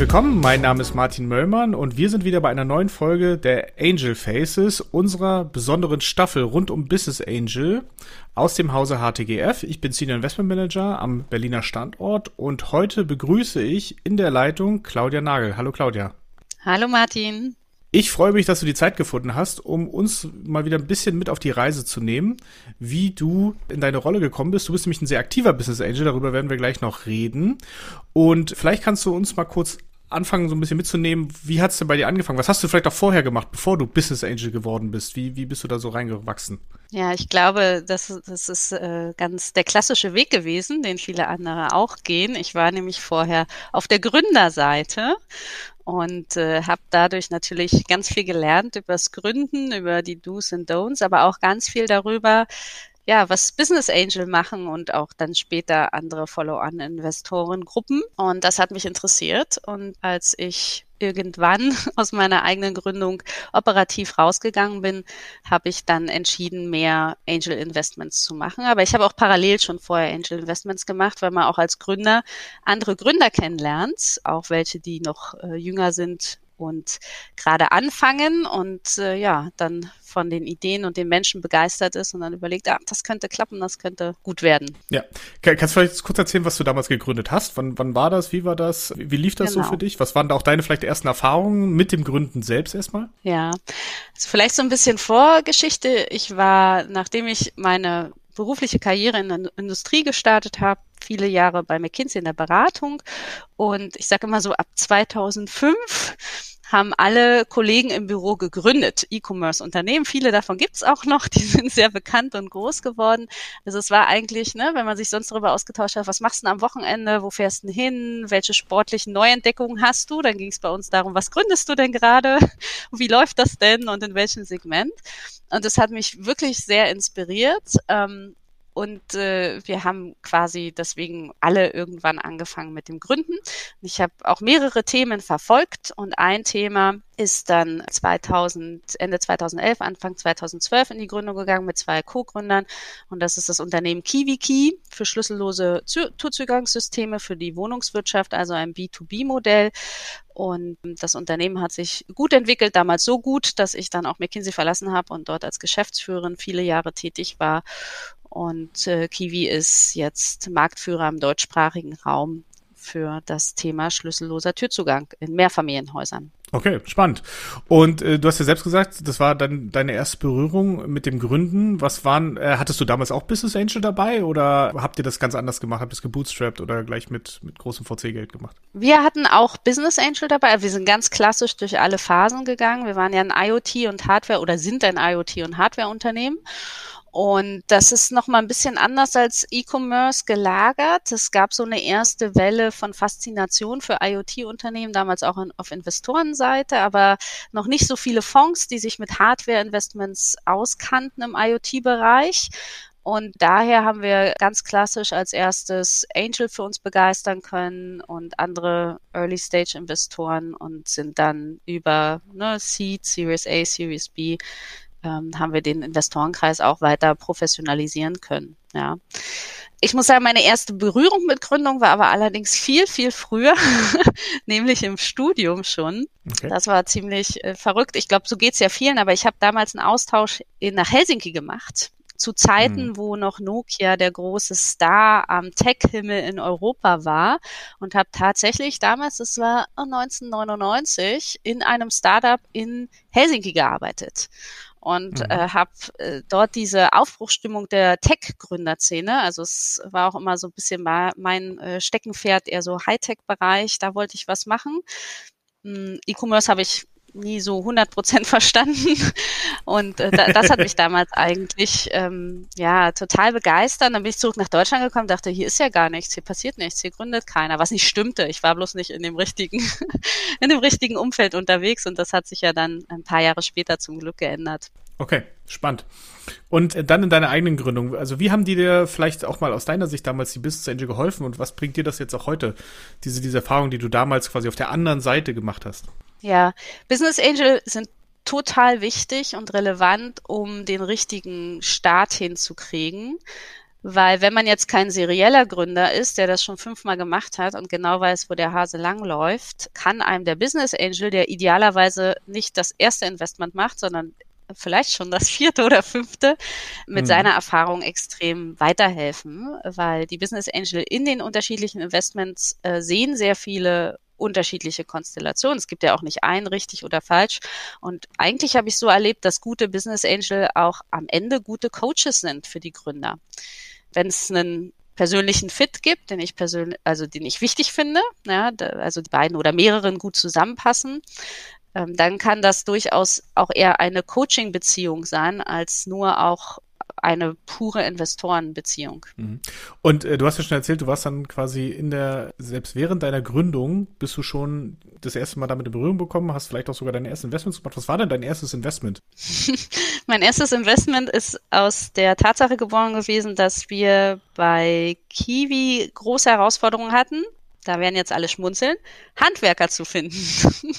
Willkommen, mein Name ist Martin Möllmann und wir sind wieder bei einer neuen Folge der Angel Faces, unserer besonderen Staffel rund um Business Angel aus dem Hause HTGF. Ich bin Senior Investment Manager am Berliner Standort und heute begrüße ich in der Leitung Claudia Nagel. Hallo Claudia. Hallo Martin. Ich freue mich, dass du die Zeit gefunden hast, um uns mal wieder ein bisschen mit auf die Reise zu nehmen, wie du in deine Rolle gekommen bist. Du bist nämlich ein sehr aktiver Business Angel, darüber werden wir gleich noch reden. Und vielleicht kannst du uns mal kurz anfangen, so ein bisschen mitzunehmen. Wie hat es denn bei dir angefangen? Was hast du vielleicht auch vorher gemacht, bevor du Business Angel geworden bist? Wie, wie bist du da so reingewachsen? Ja, ich glaube, das, das ist äh, ganz der klassische Weg gewesen, den viele andere auch gehen. Ich war nämlich vorher auf der Gründerseite und äh, habe dadurch natürlich ganz viel gelernt übers Gründen, über die Do's und Don'ts, aber auch ganz viel darüber, ja, was Business Angel machen und auch dann später andere Follow-on-Investorengruppen. Und das hat mich interessiert. Und als ich irgendwann aus meiner eigenen Gründung operativ rausgegangen bin, habe ich dann entschieden, mehr Angel Investments zu machen. Aber ich habe auch parallel schon vorher Angel Investments gemacht, weil man auch als Gründer andere Gründer kennenlernt, auch welche, die noch äh, jünger sind und gerade anfangen und äh, ja, dann von den Ideen und den Menschen begeistert ist und dann überlegt, ah, das könnte klappen, das könnte gut werden. Ja. Kannst du vielleicht kurz erzählen, was du damals gegründet hast? Wann, wann war das? Wie war das? Wie lief das genau. so für dich? Was waren da auch deine vielleicht ersten Erfahrungen mit dem Gründen selbst erstmal? Ja, also vielleicht so ein bisschen Vorgeschichte. Ich war, nachdem ich meine berufliche Karriere in der Industrie gestartet habe, viele Jahre bei McKinsey in der Beratung und ich sage immer so ab 2005 haben alle Kollegen im Büro gegründet, E-Commerce-Unternehmen. Viele davon gibt's auch noch, die sind sehr bekannt und groß geworden. Also es war eigentlich, ne, wenn man sich sonst darüber ausgetauscht hat, was machst du am Wochenende, wo fährst du hin, welche sportlichen Neuentdeckungen hast du, dann ging es bei uns darum, was gründest du denn gerade, wie läuft das denn und in welchem Segment. Und das hat mich wirklich sehr inspiriert. Ähm, und äh, wir haben quasi deswegen alle irgendwann angefangen mit dem Gründen. Ich habe auch mehrere Themen verfolgt und ein Thema ist dann 2000, Ende 2011, Anfang 2012 in die Gründung gegangen mit zwei Co-Gründern. Und das ist das Unternehmen KiwiKey für schlüssellose Tourzugangssysteme für die Wohnungswirtschaft, also ein B2B-Modell. Und das Unternehmen hat sich gut entwickelt, damals so gut, dass ich dann auch McKinsey verlassen habe und dort als Geschäftsführerin viele Jahre tätig war und äh, Kiwi ist jetzt Marktführer im deutschsprachigen Raum für das Thema schlüsselloser Türzugang in Mehrfamilienhäusern. Okay, spannend. Und äh, du hast ja selbst gesagt, das war dann deine erste Berührung mit dem Gründen. Was waren, äh, hattest du damals auch Business Angel dabei oder habt ihr das ganz anders gemacht? Habt ihr es gebootstrapped oder gleich mit, mit großem VC-Geld gemacht? Wir hatten auch Business Angel dabei. Wir sind ganz klassisch durch alle Phasen gegangen. Wir waren ja ein IoT und Hardware oder sind ein IoT und Hardware-Unternehmen. Und das ist nochmal ein bisschen anders als E-Commerce gelagert. Es gab so eine erste Welle von Faszination für IoT-Unternehmen, damals auch auf Investorenseite, aber noch nicht so viele Fonds, die sich mit Hardware-Investments auskannten im IoT-Bereich. Und daher haben wir ganz klassisch als erstes Angel für uns begeistern können und andere Early-Stage-Investoren und sind dann über ne, Seed, Series A, Series B ähm, haben wir den Investorenkreis auch weiter professionalisieren können. Ja. Ich muss sagen, meine erste Berührung mit Gründung war aber allerdings viel, viel früher, nämlich im Studium schon. Okay. Das war ziemlich äh, verrückt. Ich glaube, so geht's ja vielen, aber ich habe damals einen Austausch in, nach Helsinki gemacht zu Zeiten, mhm. wo noch Nokia der große Star am Tech-Himmel in Europa war und habe tatsächlich damals, das war 1999, in einem Startup in Helsinki gearbeitet und mhm. äh, habe äh, dort diese Aufbruchstimmung der Tech-Gründerszene, also es war auch immer so ein bisschen mein äh, Steckenpferd, eher so Hightech-Bereich, da wollte ich was machen. Hm, E-Commerce habe ich nie so 100 Prozent verstanden. Und äh, das hat mich damals eigentlich ähm, ja total begeistert. Dann bin ich zurück nach Deutschland gekommen, dachte, hier ist ja gar nichts, hier passiert nichts, hier gründet keiner, was nicht stimmte. Ich war bloß nicht in dem richtigen, in dem richtigen Umfeld unterwegs und das hat sich ja dann ein paar Jahre später zum Glück geändert. Okay, spannend. Und äh, dann in deiner eigenen Gründung, also wie haben die dir vielleicht auch mal aus deiner Sicht damals die Business Angel geholfen und was bringt dir das jetzt auch heute, diese, diese Erfahrung, die du damals quasi auf der anderen Seite gemacht hast? Ja, Business Angel sind total wichtig und relevant, um den richtigen Start hinzukriegen. Weil wenn man jetzt kein serieller Gründer ist, der das schon fünfmal gemacht hat und genau weiß, wo der Hase langläuft, kann einem der Business Angel, der idealerweise nicht das erste Investment macht, sondern vielleicht schon das vierte oder fünfte, mit mhm. seiner Erfahrung extrem weiterhelfen, weil die Business Angel in den unterschiedlichen Investments äh, sehen sehr viele unterschiedliche Konstellationen. Es gibt ja auch nicht ein richtig oder falsch. Und eigentlich habe ich so erlebt, dass gute Business Angel auch am Ende gute Coaches sind für die Gründer. Wenn es einen persönlichen Fit gibt, den ich persönlich, also den ich wichtig finde, ja, also die beiden oder mehreren gut zusammenpassen, ähm, dann kann das durchaus auch eher eine Coaching-Beziehung sein, als nur auch eine pure Investorenbeziehung. Mhm. Und äh, du hast ja schon erzählt, du warst dann quasi in der, selbst während deiner Gründung, bist du schon das erste Mal damit in Berührung bekommen, hast vielleicht auch sogar deine ersten Investments gemacht. Was war denn dein erstes Investment? mein erstes Investment ist aus der Tatsache geboren gewesen, dass wir bei Kiwi große Herausforderungen hatten. Da werden jetzt alle schmunzeln, Handwerker zu finden.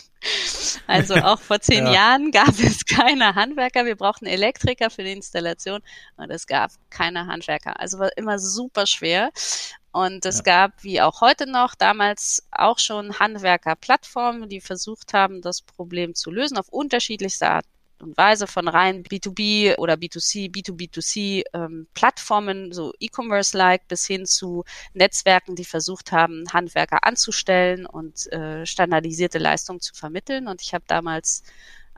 Also auch vor zehn ja. Jahren gab es keine Handwerker. Wir brauchten Elektriker für die Installation und es gab keine Handwerker. Also war immer super schwer. Und es ja. gab, wie auch heute noch, damals auch schon Handwerkerplattformen, die versucht haben, das Problem zu lösen auf unterschiedlichste Art und Weise von rein B2B oder B2C, B2B2C ähm, Plattformen, so E-Commerce-like, bis hin zu Netzwerken, die versucht haben, Handwerker anzustellen und äh, standardisierte Leistungen zu vermitteln. Und ich habe damals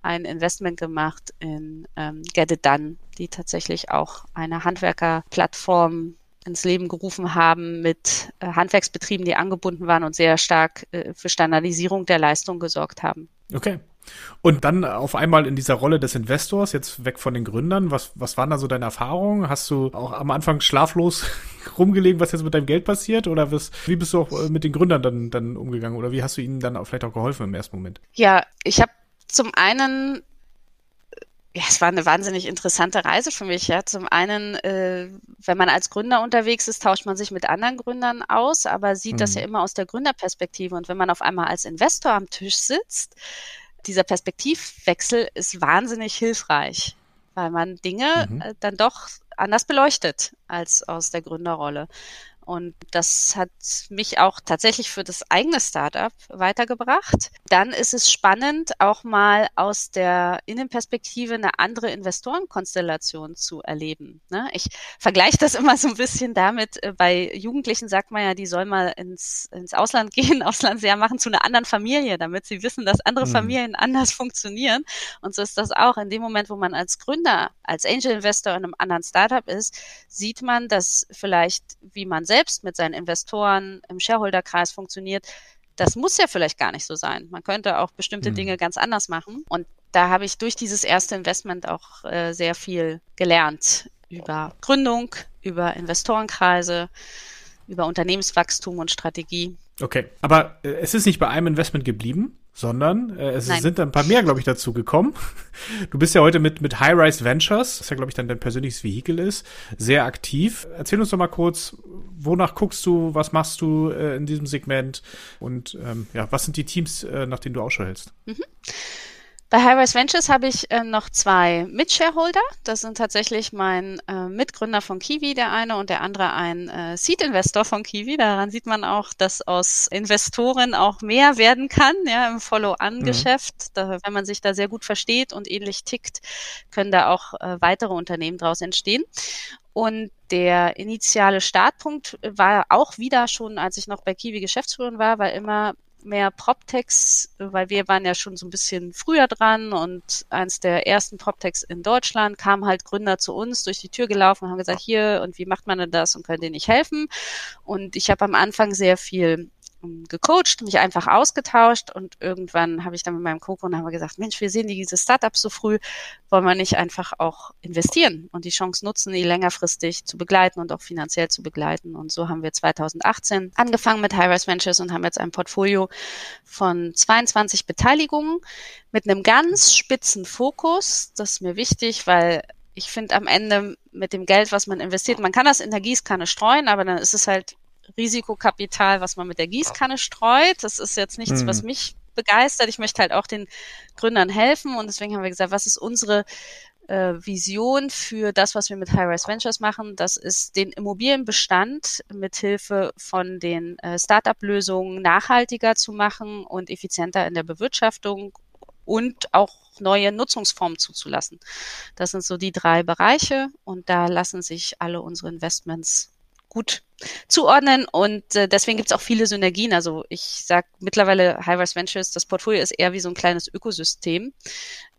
ein Investment gemacht in ähm, Get It Done, die tatsächlich auch eine Handwerkerplattform ins Leben gerufen haben mit äh, Handwerksbetrieben, die angebunden waren und sehr stark äh, für Standardisierung der Leistung gesorgt haben. Okay. Und dann auf einmal in dieser Rolle des Investors, jetzt weg von den Gründern, was, was waren da so deine Erfahrungen? Hast du auch am Anfang schlaflos rumgelegen, was jetzt mit deinem Geld passiert? Oder was, wie bist du auch äh, mit den Gründern dann, dann umgegangen? Oder wie hast du ihnen dann auch vielleicht auch geholfen im ersten Moment? Ja, ich habe zum einen ja, es war eine wahnsinnig interessante Reise für mich. Ja, zum einen, äh, wenn man als Gründer unterwegs ist, tauscht man sich mit anderen Gründern aus, aber sieht mhm. das ja immer aus der Gründerperspektive. Und wenn man auf einmal als Investor am Tisch sitzt, dieser Perspektivwechsel ist wahnsinnig hilfreich, weil man Dinge mhm. Äh, dann doch anders beleuchtet als aus der Gründerrolle. Und das hat mich auch tatsächlich für das eigene Startup weitergebracht. Dann ist es spannend, auch mal aus der Innenperspektive eine andere Investorenkonstellation zu erleben. Ne? Ich vergleiche das immer so ein bisschen damit, äh, bei Jugendlichen sagt man ja, die sollen mal ins, ins Ausland gehen, Auslandsjahr machen zu einer anderen Familie, damit sie wissen, dass andere mhm. Familien anders funktionieren. Und so ist das auch in dem Moment, wo man als Gründer, als Angel Investor in einem anderen Startup ist, sieht man, dass vielleicht, wie man selbst mit seinen Investoren im Shareholderkreis funktioniert, das muss ja vielleicht gar nicht so sein. Man könnte auch bestimmte mhm. Dinge ganz anders machen. Und da habe ich durch dieses erste Investment auch äh, sehr viel gelernt über Gründung, über Investorenkreise, über Unternehmenswachstum und Strategie. Okay, aber äh, es ist nicht bei einem Investment geblieben, sondern äh, es Nein. sind ein paar mehr, glaube ich, dazu gekommen. Du bist ja heute mit, mit High Rise Ventures, das ja, glaube ich, dann dein persönliches Vehikel ist, sehr aktiv. Erzähl uns doch mal kurz, wonach guckst du, was machst du äh, in diesem Segment und ähm, ja, was sind die Teams, äh, nach denen du Ausschau hältst? Mhm. Bei Highrise Ventures habe ich äh, noch zwei Mitshareholder. Das sind tatsächlich mein äh, Mitgründer von Kiwi, der eine und der andere ein äh, Seed-Investor von Kiwi. Daran sieht man auch, dass aus Investoren auch mehr werden kann, ja, im Follow-on-Geschäft. Mhm. wenn man sich da sehr gut versteht und ähnlich tickt, können da auch äh, weitere Unternehmen daraus entstehen. Und der initiale Startpunkt war auch wieder schon, als ich noch bei Kiwi Geschäftsführerin war, war immer mehr PropTechs, weil wir waren ja schon so ein bisschen früher dran und eins der ersten PropTechs in Deutschland kamen halt Gründer zu uns durch die Tür gelaufen und haben gesagt, hier und wie macht man denn das und können denen nicht helfen? Und ich habe am Anfang sehr viel gecoacht, mich einfach ausgetauscht und irgendwann habe ich dann mit meinem Co-Gründer gesagt, Mensch, wir sehen diese Startups so früh, wollen wir nicht einfach auch investieren und die Chance nutzen, die längerfristig zu begleiten und auch finanziell zu begleiten. Und so haben wir 2018 angefangen mit High-Rise Ventures und haben jetzt ein Portfolio von 22 Beteiligungen mit einem ganz spitzen Fokus. Das ist mir wichtig, weil ich finde am Ende mit dem Geld, was man investiert, man kann das in der Gießkanne streuen, aber dann ist es halt Risikokapital, was man mit der Gießkanne streut. Das ist jetzt nichts, mhm. was mich begeistert. Ich möchte halt auch den Gründern helfen und deswegen haben wir gesagt, was ist unsere äh, Vision für das, was wir mit High-Rise Ventures machen. Das ist den Immobilienbestand mithilfe von den äh, Startup-Lösungen nachhaltiger zu machen und effizienter in der Bewirtschaftung und auch neue Nutzungsformen zuzulassen. Das sind so die drei Bereiche und da lassen sich alle unsere Investments gut zuordnen und äh, deswegen gibt es auch viele Synergien. Also ich sage mittlerweile High-Rise Ventures, das Portfolio ist eher wie so ein kleines Ökosystem,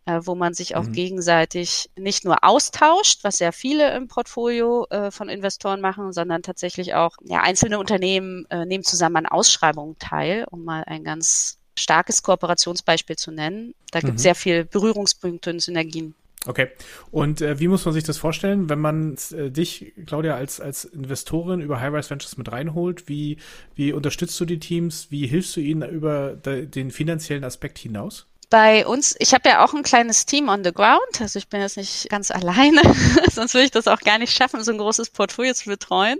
äh, wo man sich auch mhm. gegenseitig nicht nur austauscht, was sehr viele im Portfolio äh, von Investoren machen, sondern tatsächlich auch ja, einzelne Unternehmen äh, nehmen zusammen an Ausschreibungen teil, um mal ein ganz starkes Kooperationsbeispiel zu nennen. Da gibt es mhm. sehr viel Berührungspunkte und Synergien. Okay. Und äh, wie muss man sich das vorstellen, wenn man äh, dich, Claudia, als, als Investorin über High-Rise Ventures mit reinholt? Wie, wie unterstützt du die Teams? Wie hilfst du ihnen über den finanziellen Aspekt hinaus? bei uns, ich habe ja auch ein kleines Team on the ground, also ich bin jetzt nicht ganz alleine, sonst würde ich das auch gar nicht schaffen, so ein großes Portfolio zu betreuen.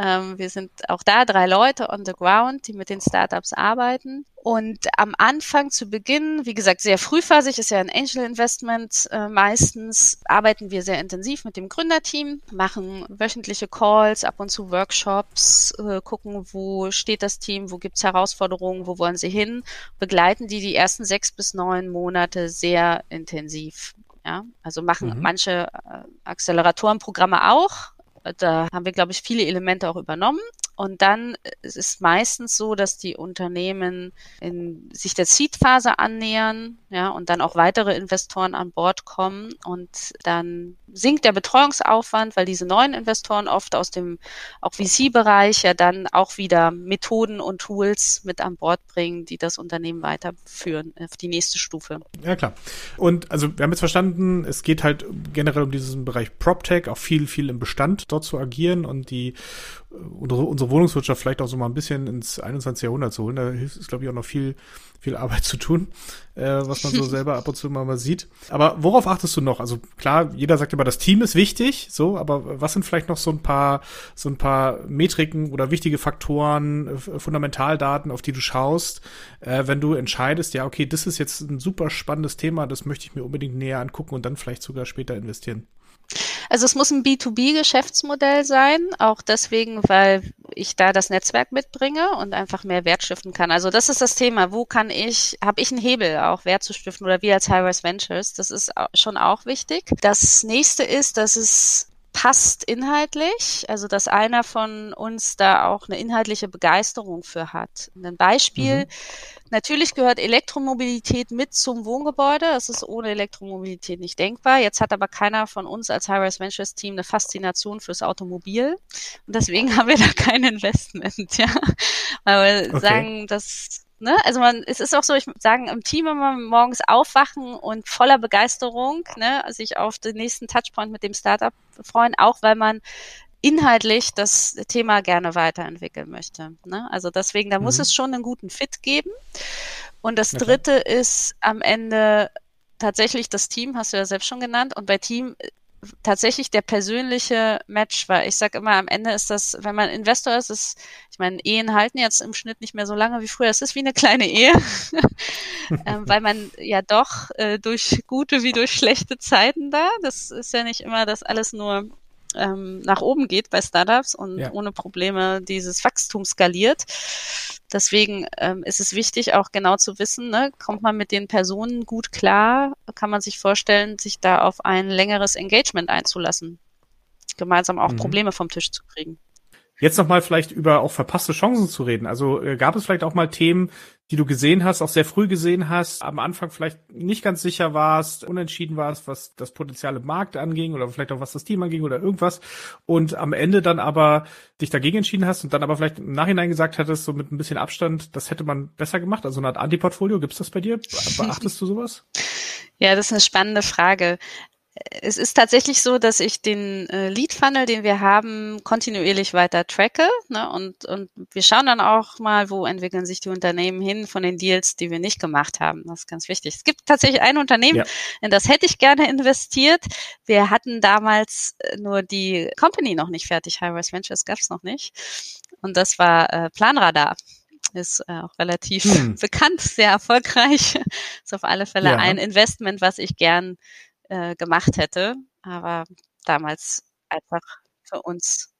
Ähm, wir sind auch da drei Leute on the ground, die mit den Startups arbeiten. Und am Anfang zu Beginn, wie gesagt, sehr frühphasig ist ja ein Angel Investment. Äh, meistens arbeiten wir sehr intensiv mit dem Gründerteam, machen wöchentliche Calls, ab und zu Workshops, äh, gucken, wo steht das Team, wo gibt's Herausforderungen, wo wollen sie hin, begleiten die die ersten sechs bis neun Monate sehr intensiv. Ja, also machen mhm. manche äh, Acceleratorenprogramme auch, da haben wir, glaube ich, viele Elemente auch übernommen. Und dann ist es meistens so, dass die Unternehmen in, sich der Seed-Phase annähern, ja, und dann auch weitere Investoren an Bord kommen und dann sinkt der Betreuungsaufwand, weil diese neuen Investoren oft aus dem auch VC-Bereich ja dann auch wieder Methoden und Tools mit an Bord bringen, die das Unternehmen weiterführen auf die nächste Stufe. Ja, klar. Und also wir haben jetzt verstanden, es geht halt generell um diesen Bereich PropTech, auch viel, viel im Bestand dort zu agieren und die unsere, unsere Wohnungswirtschaft vielleicht auch so mal ein bisschen ins 21. Jahrhundert zu holen. Da ist, glaube ich, auch noch viel, viel Arbeit zu tun, äh, was man so selber ab und zu mal, mal sieht. Aber worauf achtest du noch? Also klar, jeder sagt immer, das Team ist wichtig, so, aber was sind vielleicht noch so ein paar, so ein paar Metriken oder wichtige Faktoren, Fundamentaldaten, auf die du schaust, äh, wenn du entscheidest, ja, okay, das ist jetzt ein super spannendes Thema, das möchte ich mir unbedingt näher angucken und dann vielleicht sogar später investieren? Also es muss ein B2B-Geschäftsmodell sein, auch deswegen, weil ich da das Netzwerk mitbringe und einfach mehr Wert stiften kann. Also das ist das Thema. Wo kann ich, habe ich einen Hebel, auch Wert zu stiften oder wir als High-Rise Ventures? Das ist schon auch wichtig. Das nächste ist, dass es passt inhaltlich, also dass einer von uns da auch eine inhaltliche Begeisterung für hat. Ein Beispiel, mhm. natürlich gehört Elektromobilität mit zum Wohngebäude, das ist ohne Elektromobilität nicht denkbar. Jetzt hat aber keiner von uns als High-Rise Ventures Team eine Faszination fürs Automobil und deswegen haben wir da kein Investment, ja. Weil wir okay. sagen, dass Ne? Also man, es ist auch so, ich würde sagen, im Team immer morgens aufwachen und voller Begeisterung, ne, sich auf den nächsten Touchpoint mit dem Startup freuen, auch weil man inhaltlich das Thema gerne weiterentwickeln möchte. Ne? Also deswegen, da mhm. muss es schon einen guten Fit geben. Und das okay. dritte ist am Ende tatsächlich das Team, hast du ja selbst schon genannt. Und bei Team tatsächlich der persönliche Match, weil ich sage immer, am Ende ist das, wenn man Investor ist, ist, ich meine, Ehen halten jetzt im Schnitt nicht mehr so lange wie früher. Es ist wie eine kleine Ehe, ähm, weil man ja doch äh, durch gute wie durch schlechte Zeiten da, das ist ja nicht immer, dass alles nur ähm, nach oben geht bei Startups und ja. ohne Probleme dieses Wachstum skaliert. Deswegen ähm, ist es wichtig, auch genau zu wissen, ne, kommt man mit den Personen gut klar, kann man sich vorstellen, sich da auf ein längeres Engagement einzulassen, gemeinsam auch mhm. Probleme vom Tisch zu kriegen. Jetzt nochmal vielleicht über auch verpasste Chancen zu reden. Also äh, gab es vielleicht auch mal Themen, die du gesehen hast, auch sehr früh gesehen hast, am Anfang vielleicht nicht ganz sicher warst, unentschieden warst, was das Potenzial im Markt anging oder vielleicht auch was das Team anging oder irgendwas und am Ende dann aber dich dagegen entschieden hast und dann aber vielleicht im Nachhinein gesagt hattest, so mit ein bisschen Abstand, das hätte man besser gemacht, also eine Art Antiportfolio, gibt's das bei dir? Beachtest du sowas? Ja, das ist eine spannende Frage es ist tatsächlich so, dass ich den äh, Lead Funnel, den wir haben, kontinuierlich weiter tracke. Ne? Und, und wir schauen dann auch mal, wo entwickeln sich die Unternehmen hin von den Deals, die wir nicht gemacht haben. Das ist ganz wichtig. Es gibt tatsächlich ein Unternehmen, ja. in das hätte ich gerne investiert. Wir hatten damals äh, nur die Company noch nicht fertig. High-Rise Ventures gab es noch nicht. Und das war äh, Planradar ist äh, auch relativ hm. bekannt, sehr erfolgreich. ist auf alle Fälle ja. ein Investment, was ich gern äh, gemacht hätte. Aber damals einfach für uns,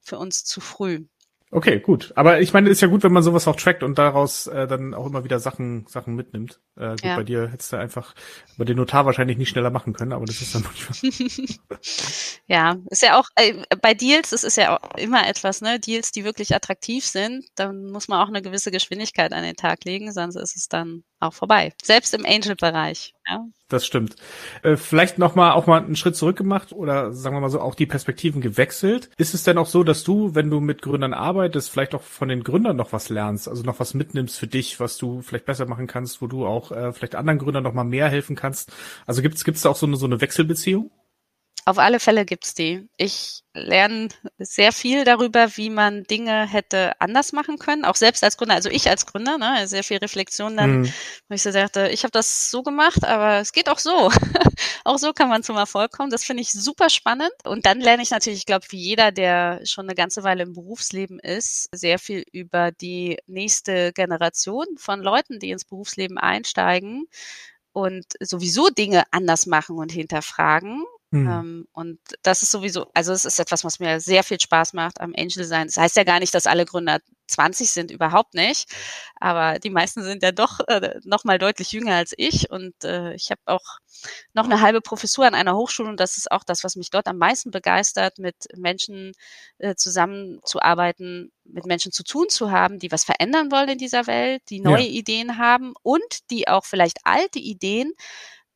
für uns zu früh. Okay, gut. Aber ich meine, ist ja gut, wenn man sowas auch trackt und daraus äh, dann auch immer wieder Sachen Sachen mitnimmt. Äh, gut, ja. bei dir hättest du einfach bei den Notar wahrscheinlich nicht schneller machen können, aber das ist dann manchmal. ja, ist ja auch äh, bei Deals, das ist ja auch immer etwas, ne? Deals, die wirklich attraktiv sind, dann muss man auch eine gewisse Geschwindigkeit an den Tag legen, sonst ist es dann auch vorbei. Selbst im Angel-Bereich. Ja. Das stimmt. Äh, vielleicht noch mal auch mal einen Schritt zurück gemacht oder sagen wir mal so auch die Perspektiven gewechselt. Ist es denn auch so, dass du, wenn du mit Gründern arbeitest, vielleicht auch von den Gründern noch was lernst, also noch was mitnimmst für dich, was du vielleicht besser machen kannst, wo du auch äh, vielleicht anderen Gründern noch mal mehr helfen kannst? Also gibt's gibt's da auch so eine so eine Wechselbeziehung? Auf alle Fälle gibt's die. Ich lerne sehr viel darüber, wie man Dinge hätte anders machen können, auch selbst als Gründer. Also ich als Gründer, ne, sehr viel Reflexion dann, mhm. wo ich so dachte, ich habe das so gemacht, aber es geht auch so. auch so kann man zum Erfolg kommen. Das finde ich super spannend. Und dann lerne ich natürlich, ich glaube, wie jeder, der schon eine ganze Weile im Berufsleben ist, sehr viel über die nächste Generation von Leuten, die ins Berufsleben einsteigen und sowieso Dinge anders machen und hinterfragen Mhm. Ähm, und das ist sowieso, also es ist etwas, was mir sehr viel Spaß macht am Angel sein. Das heißt ja gar nicht, dass alle Gründer 20 sind, überhaupt nicht. Aber die meisten sind ja doch äh, noch mal deutlich jünger als ich. Und äh, ich habe auch noch eine halbe Professur an einer Hochschule und das ist auch das, was mich dort am meisten begeistert, mit Menschen äh, zusammenzuarbeiten, mit Menschen zu tun zu haben, die was verändern wollen in dieser Welt, die neue ja. Ideen haben und die auch vielleicht alte Ideen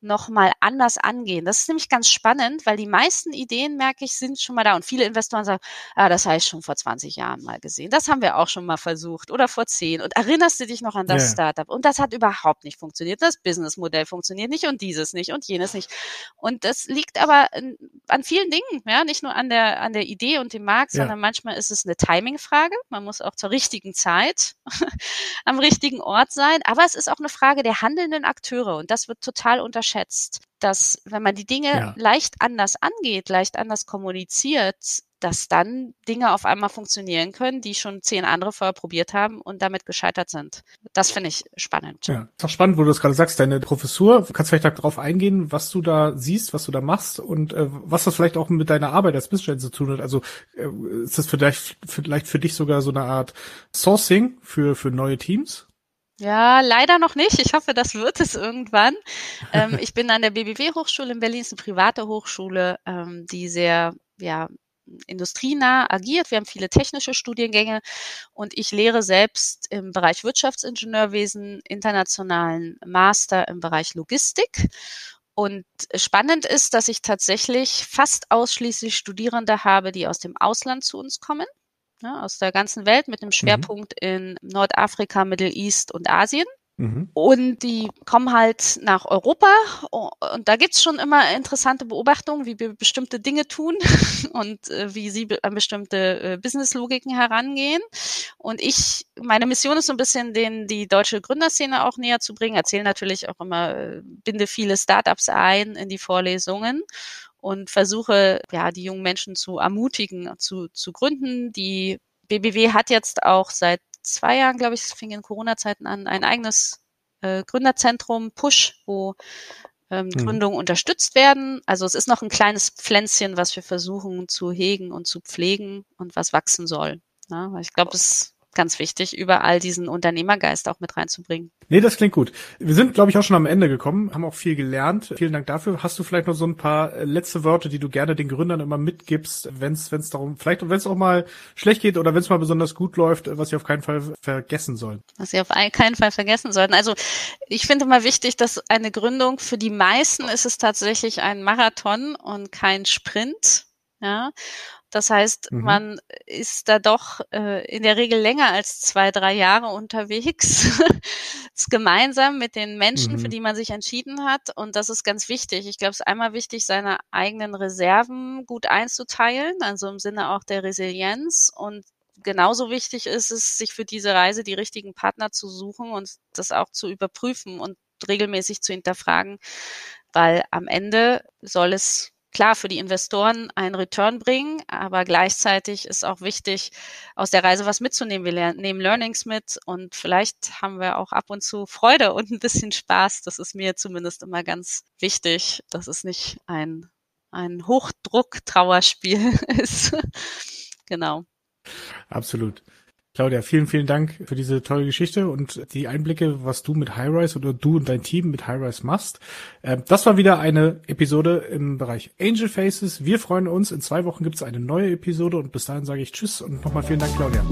nochmal anders angehen. Das ist nämlich ganz spannend, weil die meisten Ideen, merke ich, sind schon mal da. Und viele Investoren sagen, ah, das habe ich schon vor 20 Jahren mal gesehen. Das haben wir auch schon mal versucht oder vor 10. Und erinnerst du dich noch an das yeah. Startup? Und das hat überhaupt nicht funktioniert. Das Businessmodell funktioniert nicht und dieses nicht und jenes nicht. Und das liegt aber an vielen Dingen, ja, nicht nur an der, an der Idee und dem Markt, ja. sondern manchmal ist es eine Timing-Frage. Man muss auch zur richtigen Zeit am richtigen Ort sein. Aber es ist auch eine Frage der handelnden Akteure. Und das wird total unterschätzt unterschätzt, dass wenn man die Dinge ja. leicht anders angeht, leicht anders kommuniziert, dass dann Dinge auf einmal funktionieren können, die schon zehn andere vorher probiert haben und damit gescheitert sind. Das finde ich spannend. Ja, ist auch spannend, wo du das gerade sagst, deine Professur. Kannst vielleicht darauf eingehen, was du da siehst, was du da machst und äh, was das vielleicht auch mit deiner Arbeit als Business zu tun hat. Also äh, ist das vielleicht, vielleicht für dich sogar so eine Art Sourcing für, für neue Teams? Ja, leider noch nicht. Ich hoffe, das wird es irgendwann. Ähm, ich bin an der BBW Hochschule in Berlin, ist eine private Hochschule, ähm, die sehr, ja, industrienah agiert. Wir haben viele technische Studiengänge und ich lehre selbst im Bereich Wirtschaftsingenieurwesen internationalen Master im Bereich Logistik. Und spannend ist, dass ich tatsächlich fast ausschließlich Studierende habe, die aus dem Ausland zu uns kommen ne, aus der ganzen Welt mit einem mhm. Schwerpunkt mhm. in Nordafrika, Middle East und Asien. Mhm. Und die kommen halt nach Europa und da gibt's schon immer interessante Beobachtungen, wie wir bestimmte Dinge tun und äh, wie sie an bestimmte äh, Business-Logiken herangehen. Und ich, meine Mission ist so ein bisschen, den die deutsche Gründerszene auch näher zu bringen. Erzähle natürlich auch immer, äh, binde viele Startups ein in die Vorlesungen und versuche, ja, die jungen Menschen zu ermutigen, zu, zu gründen. Die BBW hat jetzt auch seit zwei Jahren, glaube ich, es fing in Corona-Zeiten an, ein eigenes äh, Gründerzentrum Push, wo ähm, mhm. Gründungen unterstützt werden. Also es ist noch ein kleines Pflänzchen, was wir versuchen zu hegen und zu pflegen und was wachsen soll. Ja, ich glaube, es ganz wichtig, überall diesen Unternehmergeist auch mit reinzubringen. Nee, das klingt gut. Wir sind, glaube ich, auch schon am Ende gekommen, haben auch viel gelernt. Vielen Dank dafür. Hast du vielleicht noch so ein paar äh, letzte Worte, die du gerne den Gründern immer mitgibst, wenn es wenn es darum, vielleicht wenn es auch mal schlecht geht oder wenn es mal besonders gut läuft, was sie auf keinen Fall vergessen sollen? Was sie auf keinen Fall vergessen sollten. Also ich finde mal wichtig, dass eine Gründung für die meisten ist es tatsächlich ein Marathon und kein Sprint. Ja, das heißt, mhm. man ist da doch äh, in der Regel länger als zwei, drei Jahre unterwegs, gemeinsam mit den Menschen, mhm. für die man sich entschieden hat. Und das ist ganz wichtig. Ich glaube, es ist einmal wichtig, seine eigenen Reserven gut einzuteilen, also im Sinne auch der Resilienz. Und genauso wichtig ist es, sich für diese Reise die richtigen Partner zu suchen und das auch zu überprüfen und regelmäßig zu hinterfragen, weil am Ende soll es klar für die Investoren einen Return bringen, aber gleichzeitig ist auch wichtig, aus der Reise was mitzunehmen. Wir lernen, nehmen Learnings mit und vielleicht haben wir auch ab und zu Freude und ein bisschen Spaß. Das ist mir zumindest immer ganz wichtig, dass es nicht ein, ein Hochdruck-Trauerspiel ist. genau. Absolut. Claudia, vielen, vielen Dank für diese tolle Geschichte und die Einblicke, was du mit Highrise oder du und dein Team mit Highrise machst. Ähm, das war wieder eine Episode im Bereich Angel Faces. Wir freuen uns. In zwei Wochen gibt es eine neue Episode und bis dahin sage ich Tschüss und nochmal vielen Dank, Claudia.